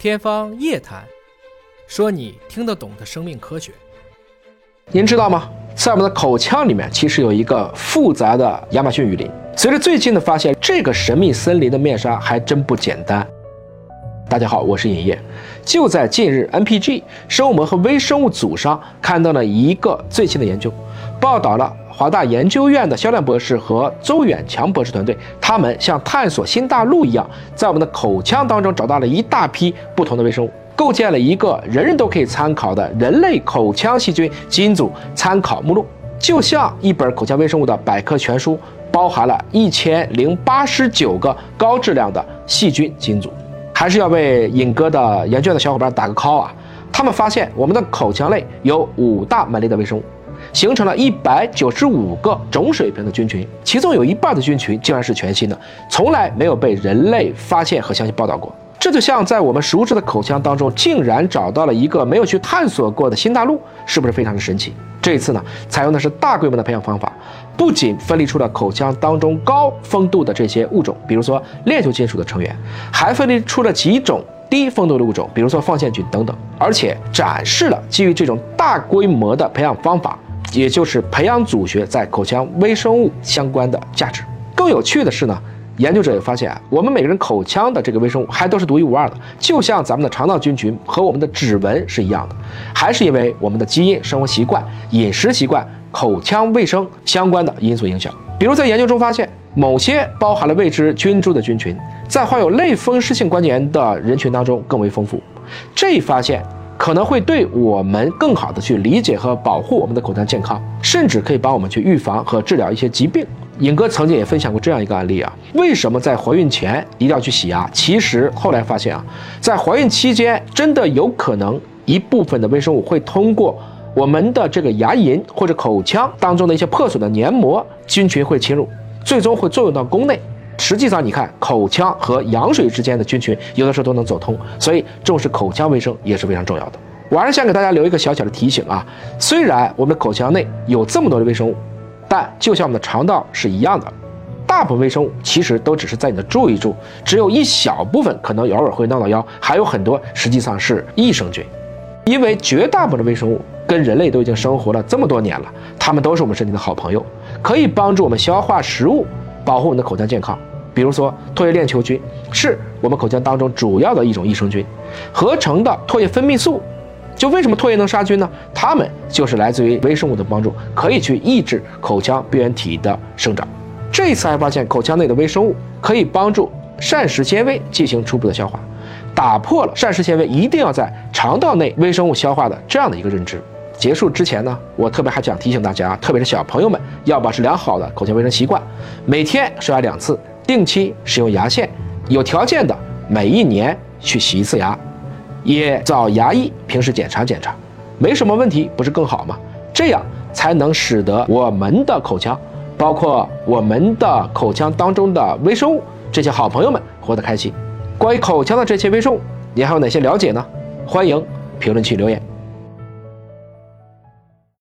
天方夜谭，说你听得懂的生命科学。您知道吗？在我们的口腔里面，其实有一个复杂的亚马逊雨林。随着最近的发现，这个神秘森林的面纱还真不简单。大家好，我是尹烨。就在近日，NPG 生物膜和微生物组上看到了一个最新的研究，报道了。华大研究院的肖亮博士和周远强博士团队，他们像探索新大陆一样，在我们的口腔当中找到了一大批不同的微生物，构建了一个人人都可以参考的人类口腔细菌基因组参考目录，就像一本口腔微生物的百科全书，包含了一千零八十九个高质量的细菌基因组。还是要为尹哥的研究的小伙伴打个 call 啊！他们发现我们的口腔内有五大门类的微生物。形成了一百九十五个种水平的菌群，其中有一半的菌群竟然是全新的，从来没有被人类发现和详细报道过。这就像在我们熟知的口腔当中，竟然找到了一个没有去探索过的新大陆，是不是非常的神奇？这一次呢，采用的是大规模的培养方法，不仅分离出了口腔当中高丰度的这些物种，比如说链球金属的成员，还分离出了几种。低丰度的物种，比如说放线菌等等，而且展示了基于这种大规模的培养方法，也就是培养组学在口腔微生物相关的价值。更有趣的是呢，研究者也发现，我们每个人口腔的这个微生物还都是独一无二的，就像咱们的肠道菌群和我们的指纹是一样的，还是因为我们的基因、生活习惯、饮食习惯、口腔卫生相关的因素影响。比如在研究中发现。某些包含了未知菌株的菌群，在患有类风湿性关节炎的人群当中更为丰富。这一发现可能会对我们更好的去理解和保护我们的口腔健康，甚至可以帮我们去预防和治疗一些疾病。尹哥曾经也分享过这样一个案例啊，为什么在怀孕前一定要去洗牙？其实后来发现啊，在怀孕期间真的有可能一部分的微生物会通过我们的这个牙龈或者口腔当中的一些破损的黏膜菌群会侵入。最终会作用到宫内。实际上，你看口腔和羊水之间的菌群，有的时候都能走通，所以重视口腔卫生也是非常重要的。我还是想给大家留一个小小的提醒啊，虽然我们的口腔内有这么多的微生物，但就像我们的肠道是一样的，大部分微生物其实都只是在你的住一住，只有一小部分可能偶尔会闹闹腰，还有很多实际上是益生菌，因为绝大部分的微生物。跟人类都已经生活了这么多年了，它们都是我们身体的好朋友，可以帮助我们消化食物，保护我们的口腔健康。比如说，唾液链球菌是我们口腔当中主要的一种益生菌，合成的唾液分泌素。就为什么唾液能杀菌呢？它们就是来自于微生物的帮助，可以去抑制口腔病原体的生长。这次还发现，口腔内的微生物可以帮助膳食纤维进行初步的消化，打破了膳食纤维一定要在肠道内微生物消化的这样的一个认知。结束之前呢，我特别还想提醒大家，特别是小朋友们，要保持良好的口腔卫生习惯，每天刷牙两次，定期使用牙线，有条件的每一年去洗一次牙，也找牙医平时检查检查，没什么问题不是更好吗？这样才能使得我们的口腔，包括我们的口腔当中的微生物这些好朋友们活得开心。关于口腔的这些微生物，你还有哪些了解呢？欢迎评论区留言。